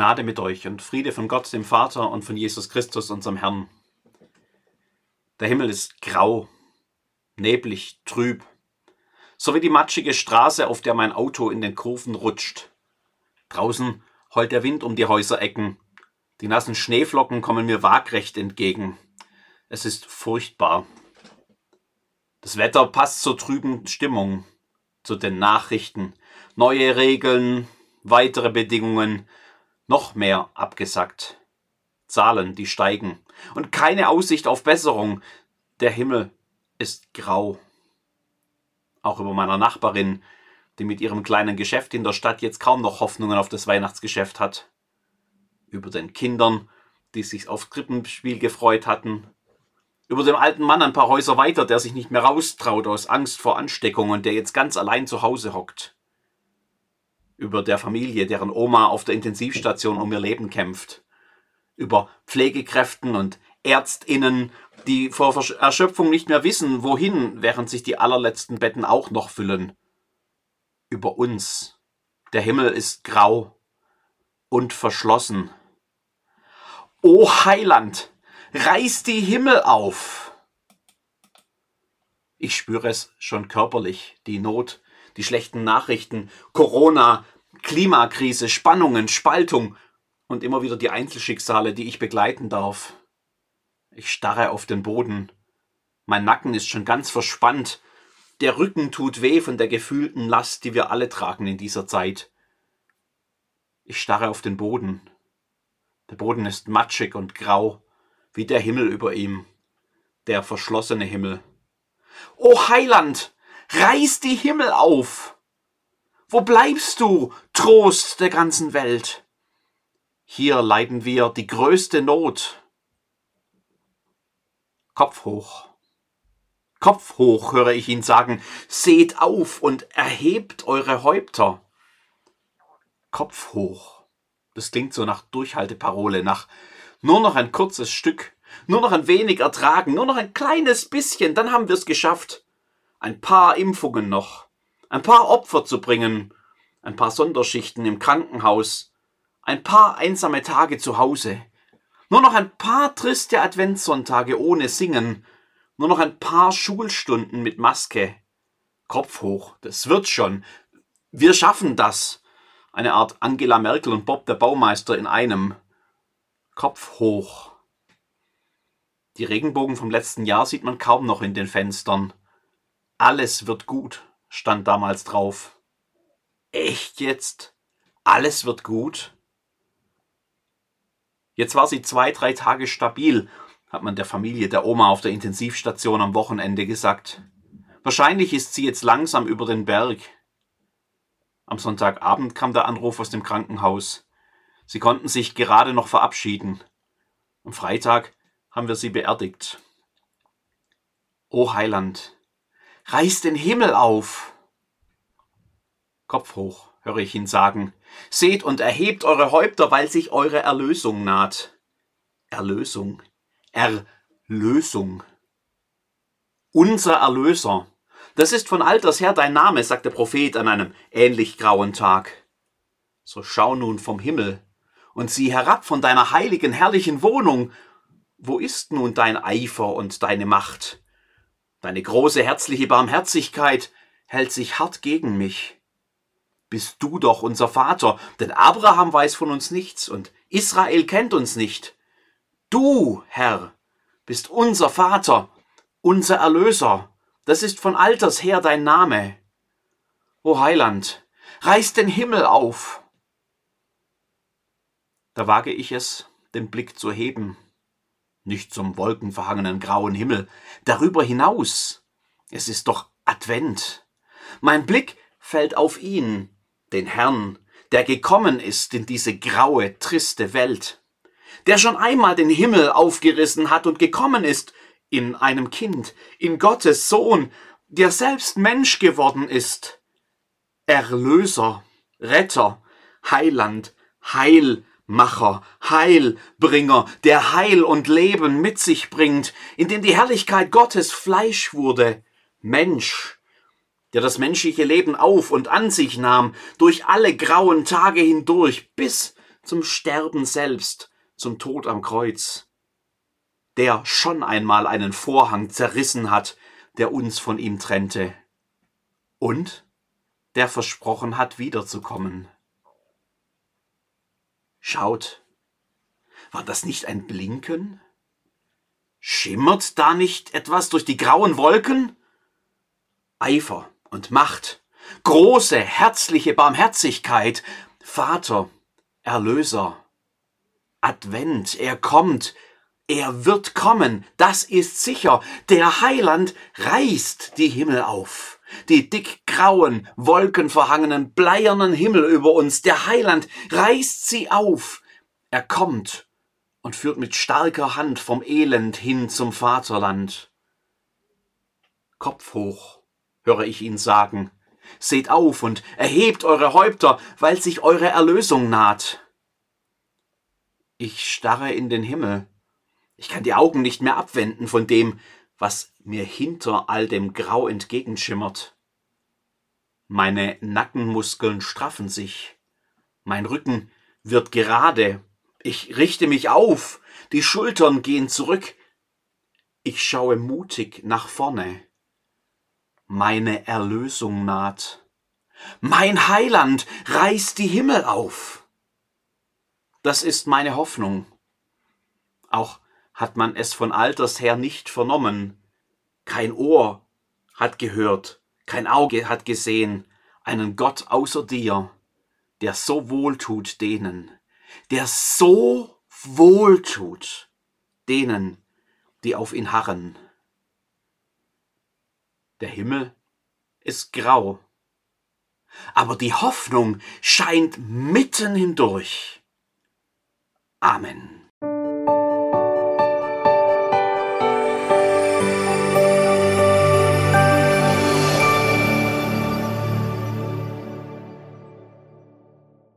Gnade mit euch und Friede von Gott, dem Vater und von Jesus Christus, unserem Herrn. Der Himmel ist grau, neblig, trüb, so wie die matschige Straße, auf der mein Auto in den Kurven rutscht. Draußen heult der Wind um die Häuserecken, die nassen Schneeflocken kommen mir waagrecht entgegen. Es ist furchtbar. Das Wetter passt zur trüben Stimmung, zu den Nachrichten. Neue Regeln, weitere Bedingungen, noch mehr abgesackt. Zahlen, die steigen. Und keine Aussicht auf Besserung. Der Himmel ist grau. Auch über meiner Nachbarin, die mit ihrem kleinen Geschäft in der Stadt jetzt kaum noch Hoffnungen auf das Weihnachtsgeschäft hat. Über den Kindern, die sich auf Krippenspiel gefreut hatten. Über dem alten Mann ein paar Häuser weiter, der sich nicht mehr raustraut aus Angst vor Ansteckung und der jetzt ganz allein zu Hause hockt über der Familie, deren Oma auf der Intensivstation um ihr Leben kämpft, über Pflegekräften und Ärztinnen, die vor Erschöpfung nicht mehr wissen, wohin, während sich die allerletzten Betten auch noch füllen. Über uns. Der Himmel ist grau und verschlossen. O Heiland, reiß die Himmel auf! Ich spüre es schon körperlich, die Not, die schlechten Nachrichten, Corona, Klimakrise, Spannungen, Spaltung und immer wieder die Einzelschicksale, die ich begleiten darf. Ich starre auf den Boden. Mein Nacken ist schon ganz verspannt. Der Rücken tut weh von der gefühlten Last, die wir alle tragen in dieser Zeit. Ich starre auf den Boden. Der Boden ist matschig und grau, wie der Himmel über ihm, der verschlossene Himmel. O Heiland, reiß die Himmel auf! Wo bleibst du, Trost der ganzen Welt? Hier leiden wir die größte Not. Kopf hoch. Kopf hoch, höre ich ihn sagen, seht auf und erhebt eure Häupter. Kopf hoch. Das klingt so nach Durchhalteparole, nach nur noch ein kurzes Stück, nur noch ein wenig ertragen, nur noch ein kleines bisschen, dann haben wir es geschafft. Ein paar Impfungen noch ein paar Opfer zu bringen, ein paar Sonderschichten im Krankenhaus, ein paar einsame Tage zu Hause, nur noch ein paar triste Adventssonntage ohne Singen, nur noch ein paar Schulstunden mit Maske. Kopf hoch, das wird schon. Wir schaffen das. Eine Art Angela Merkel und Bob der Baumeister in einem. Kopf hoch. Die Regenbogen vom letzten Jahr sieht man kaum noch in den Fenstern. Alles wird gut stand damals drauf. Echt jetzt? Alles wird gut? Jetzt war sie zwei, drei Tage stabil, hat man der Familie der Oma auf der Intensivstation am Wochenende gesagt. Wahrscheinlich ist sie jetzt langsam über den Berg. Am Sonntagabend kam der Anruf aus dem Krankenhaus. Sie konnten sich gerade noch verabschieden. Am Freitag haben wir sie beerdigt. O Heiland, Reiß den Himmel auf. Kopf hoch, höre ich ihn sagen. Seht und erhebt eure Häupter, weil sich eure Erlösung naht. Erlösung. Erlösung. Unser Erlöser. Das ist von alters her dein Name, sagt der Prophet an einem ähnlich grauen Tag. So schau nun vom Himmel und sieh herab von deiner heiligen, herrlichen Wohnung. Wo ist nun dein Eifer und deine Macht? Deine große herzliche Barmherzigkeit hält sich hart gegen mich. Bist du doch unser Vater, denn Abraham weiß von uns nichts und Israel kennt uns nicht. Du, Herr, bist unser Vater, unser Erlöser, das ist von alters her dein Name. O Heiland, reiß den Himmel auf. Da wage ich es, den Blick zu heben nicht zum wolkenverhangenen grauen Himmel, darüber hinaus. Es ist doch Advent. Mein Blick fällt auf ihn, den Herrn, der gekommen ist in diese graue, triste Welt, der schon einmal den Himmel aufgerissen hat und gekommen ist in einem Kind, in Gottes Sohn, der selbst Mensch geworden ist. Erlöser, Retter, Heiland, Heil, Macher, Heilbringer, der Heil und Leben mit sich bringt, in dem die Herrlichkeit Gottes Fleisch wurde, Mensch, der das menschliche Leben auf und an sich nahm, durch alle grauen Tage hindurch, bis zum Sterben selbst, zum Tod am Kreuz, der schon einmal einen Vorhang zerrissen hat, der uns von ihm trennte, und der versprochen hat, wiederzukommen. Schaut, war das nicht ein Blinken? Schimmert da nicht etwas durch die grauen Wolken? Eifer und Macht, große, herzliche Barmherzigkeit, Vater, Erlöser, Advent, er kommt, er wird kommen, das ist sicher. Der Heiland reißt die Himmel auf. Die dickgrauen, wolkenverhangenen, bleiernen Himmel über uns. Der Heiland reißt sie auf. Er kommt und führt mit starker Hand vom Elend hin zum Vaterland. Kopf hoch, höre ich ihn sagen. Seht auf und erhebt eure Häupter, weil sich eure Erlösung naht. Ich starre in den Himmel ich kann die Augen nicht mehr abwenden von dem, was mir hinter all dem Grau entgegenschimmert. Meine Nackenmuskeln straffen sich, mein Rücken wird gerade, ich richte mich auf, die Schultern gehen zurück, ich schaue mutig nach vorne. Meine Erlösung naht. Mein Heiland reißt die Himmel auf. Das ist meine Hoffnung. Auch hat man es von alters her nicht vernommen. Kein Ohr hat gehört, kein Auge hat gesehen, einen Gott außer dir, der so wohltut denen, der so wohltut denen, die auf ihn harren. Der Himmel ist grau, aber die Hoffnung scheint mitten hindurch. Amen.